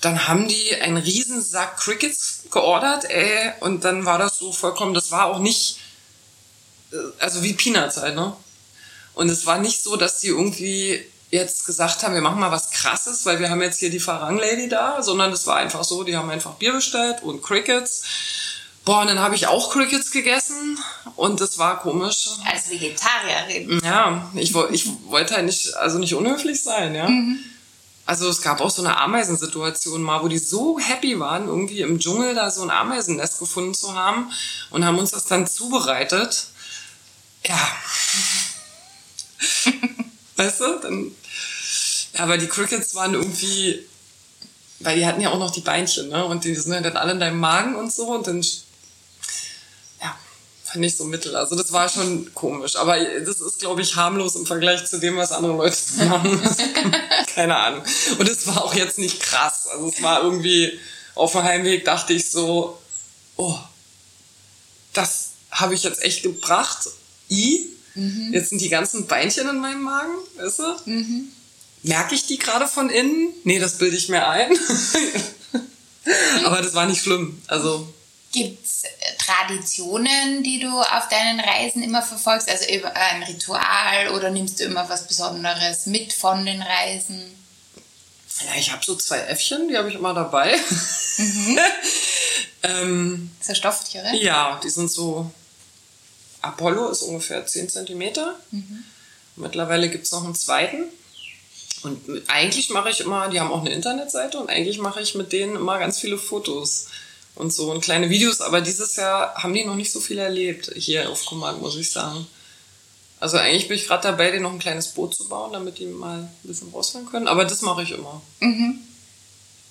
Dann haben die einen riesen Sack Crickets geordert, ey, und dann war das so vollkommen, das war auch nicht also wie Peanuts halt, ne? Und es war nicht so, dass die irgendwie jetzt gesagt haben, wir machen mal was Krasses, weil wir haben jetzt hier die Farang Lady da, sondern es war einfach so, die haben einfach Bier bestellt und Crickets. Boah, und dann habe ich auch Crickets gegessen und das war komisch. Als Vegetarierin. Ja, ich, ich wollte halt nicht, also nicht unhöflich sein, ja. Mhm. Also es gab auch so eine Ameisensituation mal, wo die so happy waren, irgendwie im Dschungel da so ein Ameisennest gefunden zu haben und haben uns das dann zubereitet. Ja. weißt du? Dann, ja, aber die Crickets waren irgendwie, weil die hatten ja auch noch die Beinchen, ne? Und die sind ja dann alle in deinem Magen und so und dann, fand ich so mittel. Also das war schon komisch. Aber das ist, glaube ich, harmlos im Vergleich zu dem, was andere Leute machen. Keine Ahnung. Und es war auch jetzt nicht krass. Also es war irgendwie, auf dem Heimweg dachte ich so, oh, das habe ich jetzt echt gebracht I. Mhm. Jetzt sind die ganzen Beinchen in meinem Magen, weißt du? Mhm. Merke ich die gerade von innen? Nee, das bilde ich mir ein. Aber das war nicht schlimm. Also. Gibt es Traditionen, die du auf deinen Reisen immer verfolgst? Also ein Ritual oder nimmst du immer was Besonderes mit von den Reisen? Ja, ich habe so zwei Äffchen, die habe ich immer dabei. Mhm. ähm, Stofftiere? Ja, die sind so Apollo ist ungefähr 10 cm. Mhm. Mittlerweile gibt es noch einen zweiten. Und eigentlich mache ich immer, die haben auch eine Internetseite und eigentlich mache ich mit denen immer ganz viele Fotos und so und kleine Videos. Aber dieses Jahr haben die noch nicht so viel erlebt hier auf Command, muss ich sagen. Also eigentlich bin ich gerade dabei, denen noch ein kleines Boot zu bauen, damit die mal ein bisschen rausfahren können. Aber das mache ich immer. Mhm.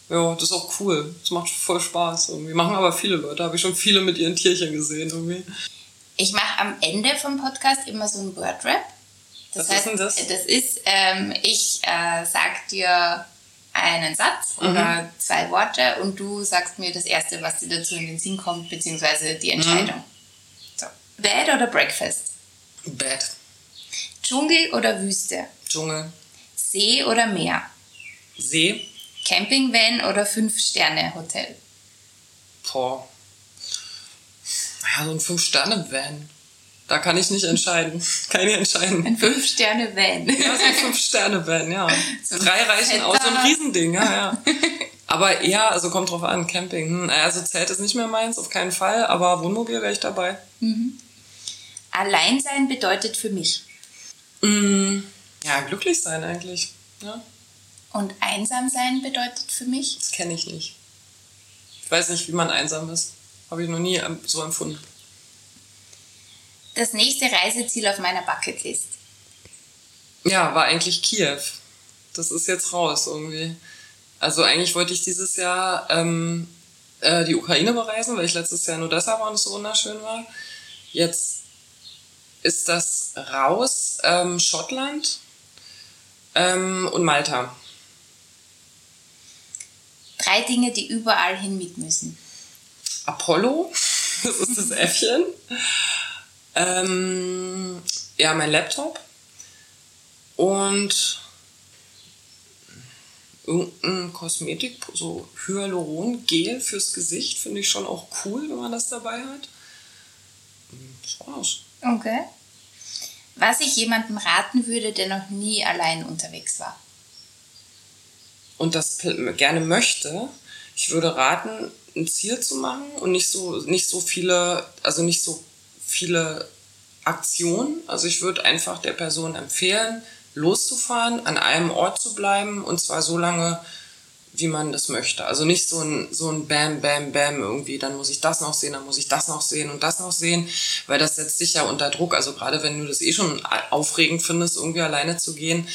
Ja, das ist auch cool. Das macht voll Spaß irgendwie. Machen aber viele Leute. Habe ich schon viele mit ihren Tierchen gesehen irgendwie. Ich mache am Ende vom Podcast immer so ein Wordrap. Das Was heißt, ist denn das? Das ist, ähm, ich äh, sag dir einen Satz mhm. oder zwei Worte und du sagst mir das erste, was dir dazu in den Sinn kommt, beziehungsweise die Entscheidung. Mhm. So. Bed oder Breakfast? Bed. Dschungel oder Wüste? Dschungel. See oder Meer? See. Campingvan oder Fünf-Sterne-Hotel? Boah. Ja, so ein Fünf-Sterne-Van. Da kann ich nicht entscheiden. Kann ich entscheiden. Ein Fünf-Sterne-Van. Ja, so ein Fünf-Sterne-Van, ja. So Drei reichen aus, so ein Riesending, ja, ja. Aber eher, also kommt drauf an, Camping. Hm, also Zelt ist nicht mehr meins, auf keinen Fall, aber Wohnmobil wäre ich dabei. Mhm. Alleinsein bedeutet für mich? Mm, ja, glücklich sein eigentlich. Ja. Und einsam sein bedeutet für mich? Das kenne ich nicht. Ich weiß nicht, wie man einsam ist. Habe ich noch nie so empfunden. Das nächste Reiseziel auf meiner Bucketlist. Ja, war eigentlich Kiew. Das ist jetzt raus irgendwie. Also eigentlich wollte ich dieses Jahr ähm, äh, die Ukraine bereisen, weil ich letztes Jahr nur deshalb war und es so wunderschön war. Jetzt ist das raus. Ähm, Schottland ähm, und Malta. Drei Dinge, die überall hin mit müssen. Apollo, das ist das Äffchen. Ähm, ja, mein Laptop. Und irgendein Kosmetik, so Hyaluron-Gel fürs Gesicht, finde ich schon auch cool, wenn man das dabei hat. Das war's. Okay. Was ich jemandem raten würde, der noch nie allein unterwegs war. Und das gerne möchte, ich würde raten, ein Ziel zu machen und nicht so, nicht so viele, also nicht so viele Aktionen. Also ich würde einfach der Person empfehlen, loszufahren, an einem Ort zu bleiben und zwar so lange, wie man das möchte. Also nicht so ein, so ein Bam, Bam, Bam irgendwie, dann muss ich das noch sehen, dann muss ich das noch sehen und das noch sehen, weil das setzt dich ja unter Druck. Also gerade wenn du das eh schon aufregend findest, irgendwie alleine zu gehen,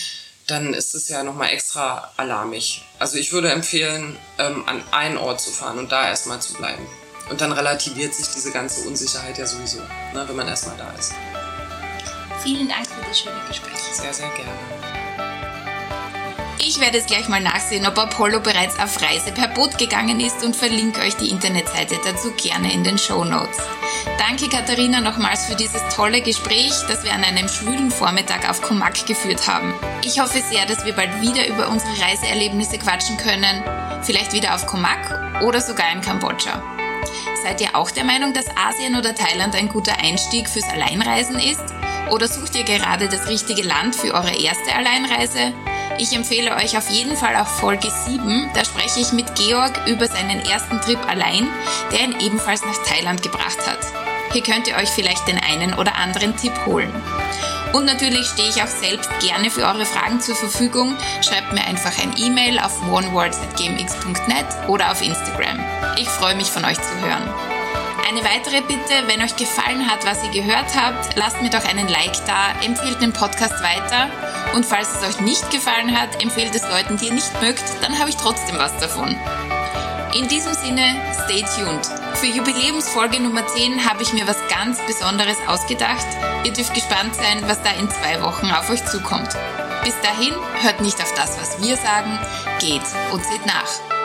dann ist es ja nochmal extra alarmig. Also ich würde empfehlen, ähm, an einen Ort zu fahren und da erstmal zu bleiben. Und dann relativiert sich diese ganze Unsicherheit ja sowieso, ne, wenn man erstmal da ist. Vielen Dank für das schöne Gespräch. Sehr, sehr gerne. Ich werde jetzt gleich mal nachsehen, ob Apollo bereits auf Reise per Boot gegangen ist und verlinke euch die Internetseite dazu gerne in den Show Notes. Danke Katharina nochmals für dieses tolle Gespräch, das wir an einem schwülen Vormittag auf Komak geführt haben. Ich hoffe sehr, dass wir bald wieder über unsere Reiseerlebnisse quatschen können, vielleicht wieder auf Komak oder sogar in Kambodscha. Seid ihr auch der Meinung, dass Asien oder Thailand ein guter Einstieg fürs Alleinreisen ist? Oder sucht ihr gerade das richtige Land für eure erste Alleinreise? Ich empfehle euch auf jeden Fall auch Folge 7. Da spreche ich mit Georg über seinen ersten Trip allein, der ihn ebenfalls nach Thailand gebracht hat. Hier könnt ihr euch vielleicht den einen oder anderen Tipp holen. Und natürlich stehe ich auch selbst gerne für eure Fragen zur Verfügung. Schreibt mir einfach ein E-Mail auf onewords.gmx.net oder auf Instagram. Ich freue mich von euch zu hören. Eine weitere Bitte, wenn euch gefallen hat, was ihr gehört habt, lasst mir doch einen Like da, empfehlt den Podcast weiter und falls es euch nicht gefallen hat, empfehlt es Leuten, die ihr nicht mögt, dann habe ich trotzdem was davon. In diesem Sinne, stay tuned. Für Jubiläumsfolge Nummer 10 habe ich mir was ganz Besonderes ausgedacht. Ihr dürft gespannt sein, was da in zwei Wochen auf euch zukommt. Bis dahin, hört nicht auf das, was wir sagen, geht und seht nach.